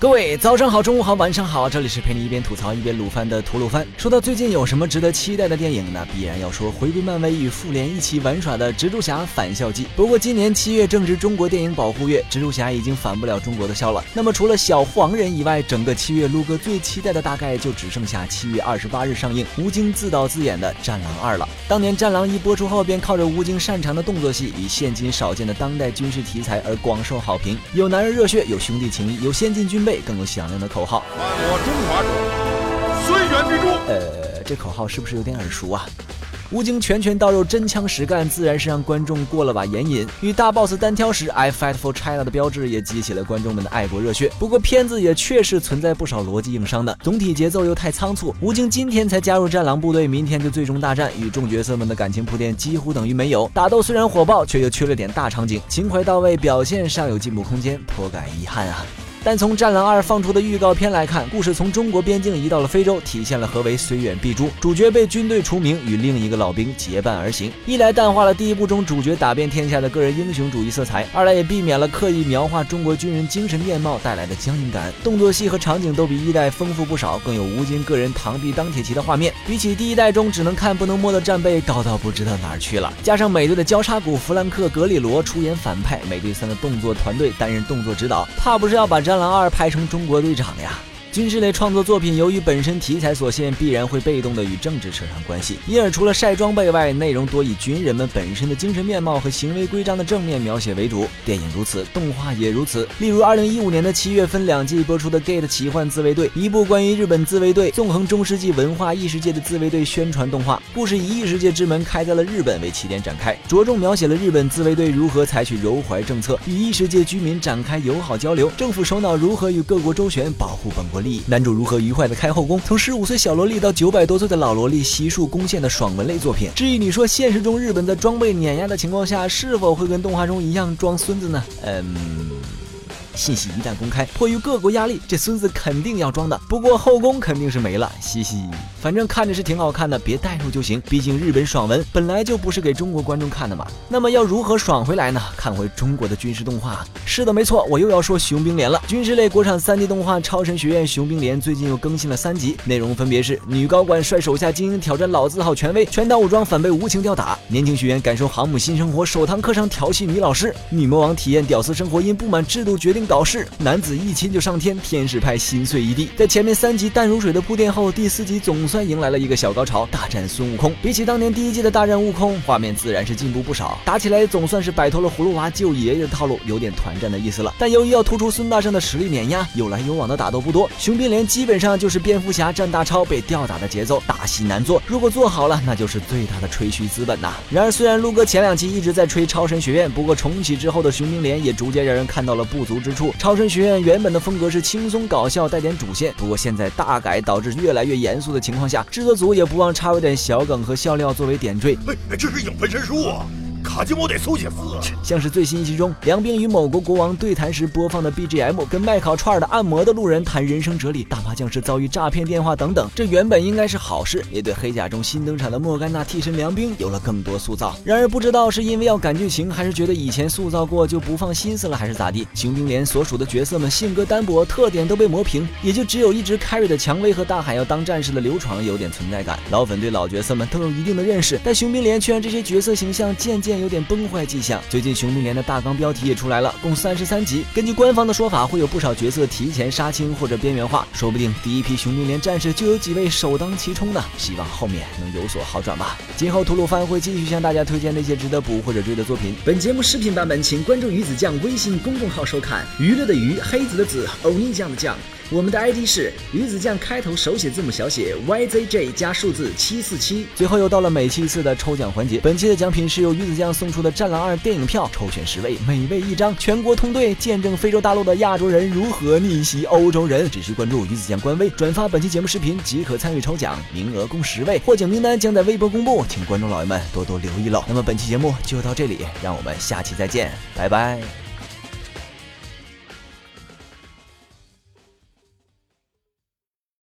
各位早上好，中午好，晚上好，这里是陪你一边吐槽一边撸番的吐鲁番。说到最近有什么值得期待的电影，那必然要说回归漫威与复联一起玩耍的蜘蛛侠返校季。不过今年七月正值中国电影保护月，蜘蛛侠已经返不了中国的校了。那么除了小黄人以外，整个七月撸哥最期待的大概就只剩下七月二十八日上映吴京自导自演的《战狼二》了。当年《战狼一》播出后，便靠着吴京擅长的动作戏与现今少见的当代军事题材而广受好评。有男人热血，有兄弟情谊，有先进军备，更有响亮的。口号，犯我中华者，虽远必诛。呃，这口号是不是有点耳熟啊？吴京拳拳到肉，真枪实干，自然是让观众过了把眼瘾。与大 boss 单挑时 “I fight for China” 的标志，也激起了观众们的爱国热血。不过片子也确实存在不少逻辑硬伤的，总体节奏又太仓促。吴京今天才加入战狼部队，明天就最终大战，与众角色们的感情铺垫几乎等于没有。打斗虽然火爆，却又缺了点大场景，情怀到位，表现尚有进步空间，颇感遗憾啊。但从《战狼二》放出的预告片来看，故事从中国边境移到了非洲，体现了何为“虽远必诛”。主角被军队除名，与另一个老兵结伴而行，一来淡化了第一部中主角打遍天下的个人英雄主义色彩，二来也避免了刻意描画中国军人精神面貌带来的僵硬感。动作戏和场景都比一代丰富不少，更有吴京个人螳臂当铁骑的画面，比起第一代中只能看不能摸的战备高到不知道哪儿去了。加上美队的交叉骨弗兰克·格里罗出演反派，美队三的动作团队担任动作指导，怕不是要把《战狼二》拍成。中国队长呀！军事类创作作品，由于本身题材所限，必然会被动的与政治扯上关系，因而除了晒装备外，内容多以军人们本身的精神面貌和行为规章的正面描写为主。电影如此，动画也如此。例如，二零一五年的七月分两季播出的《Gate 奇幻自卫队》，一部关于日本自卫队纵横中世纪文化异世界的自卫队宣传动画。故事以异世界之门开在了日本为起点展开，着重描写了日本自卫队如何采取柔怀政策，与异世界居民展开友好交流，政府首脑如何与各国周旋，保护本国萝莉。男主如何愉快的开后宫？从十五岁小萝莉到九百多岁的老萝莉，悉数攻陷的爽文类作品。至于你说现实中日本在装备碾压的情况下，是否会跟动画中一样装孙子呢？嗯。信息一旦公开，迫于各国压力，这孙子肯定要装的。不过后宫肯定是没了，嘻嘻。反正看着是挺好看的，别代入就行。毕竟日本爽文本来就不是给中国观众看的嘛。那么要如何爽回来呢？看回中国的军事动画。是的，没错，我又要说熊兵连了。军事类国产 3D 动画《超神学院熊兵连》最近又更新了三集，内容分别是女高管率手下精英挑战老字号权威，全套武装反被无情吊打；年轻学员感受航母新生活，首堂课上调戏女老师；女魔王体验屌丝生活，因不满制度决定。导师男子一亲就上天，天使派心碎一地。在前面三集淡如水的铺垫后，第四集总算迎来了一个小高潮，大战孙悟空。比起当年第一季的大战悟空，画面自然是进步不少，打起来总算是摆脱了葫芦娃救爷爷的套路，有点团战的意思了。但由于要突出孙大圣的实力碾压，有来有往的打斗不多，熊兵连基本上就是蝙蝠侠战大超被吊打的节奏，大戏难做。如果做好了，那就是最大的吹嘘资本呐。然而，虽然陆哥前两期一直在吹超神学院，不过重启之后的熊兵连也逐渐让人看到了不足之。之处超神学院原本的风格是轻松搞笑，带点主线。不过现在大改导致越来越严肃的情况下，制作组也不忘插入点小梗和笑料作为点缀。哎，这是影分身术啊！卡金我得搜写字，像是最新一集中梁冰与某国国王对谈时播放的 BGM，跟卖烤串的按摩的路人谈人生哲理，打麻将时遭遇诈骗电话等等。这原本应该是好事，也对黑甲中新登场的莫甘娜替身梁冰有了更多塑造。然而不知道是因为要赶剧情，还是觉得以前塑造过就不放心思了，还是咋地？熊兵连所属的角色们性格单薄，特点都被磨平，也就只有一直 carry 的蔷薇和大海要当战士的刘闯有点存在感。老粉对老角色们都有一定的认识，但熊兵连却让这些角色形象渐渐有点崩坏迹象。最近熊兵连的大纲标题也出来了，共三十三集。根据官方的说法，会有不少角色提前杀青或者边缘化，说不定第一批熊兵连战士就有几位首当其冲呢。希望后面能有所好转吧。今后吐鲁番会继续向大家推荐那些值得补或者追的作品。本节目视频版本，请关注鱼子酱微信公众号收看。娱乐的娱，黑子的子，欧尼酱的酱。我们的 ID 是鱼子酱，开头手写字母小写 YZJ 加数字七四七。最后又到了每期一次的抽奖环节，本期的奖品是由鱼子酱送出的《战狼二》电影票，抽选十位，每位一张，全国通兑，见证非洲大陆的亚洲人如何逆袭欧洲人。只需关注鱼子酱官微，转发本期节目视频即可参与抽奖，名额共十位，获奖名单将在微博公布，请观众老爷们多多留意喽。那么本期节目就到这里，让我们下期再见，拜拜。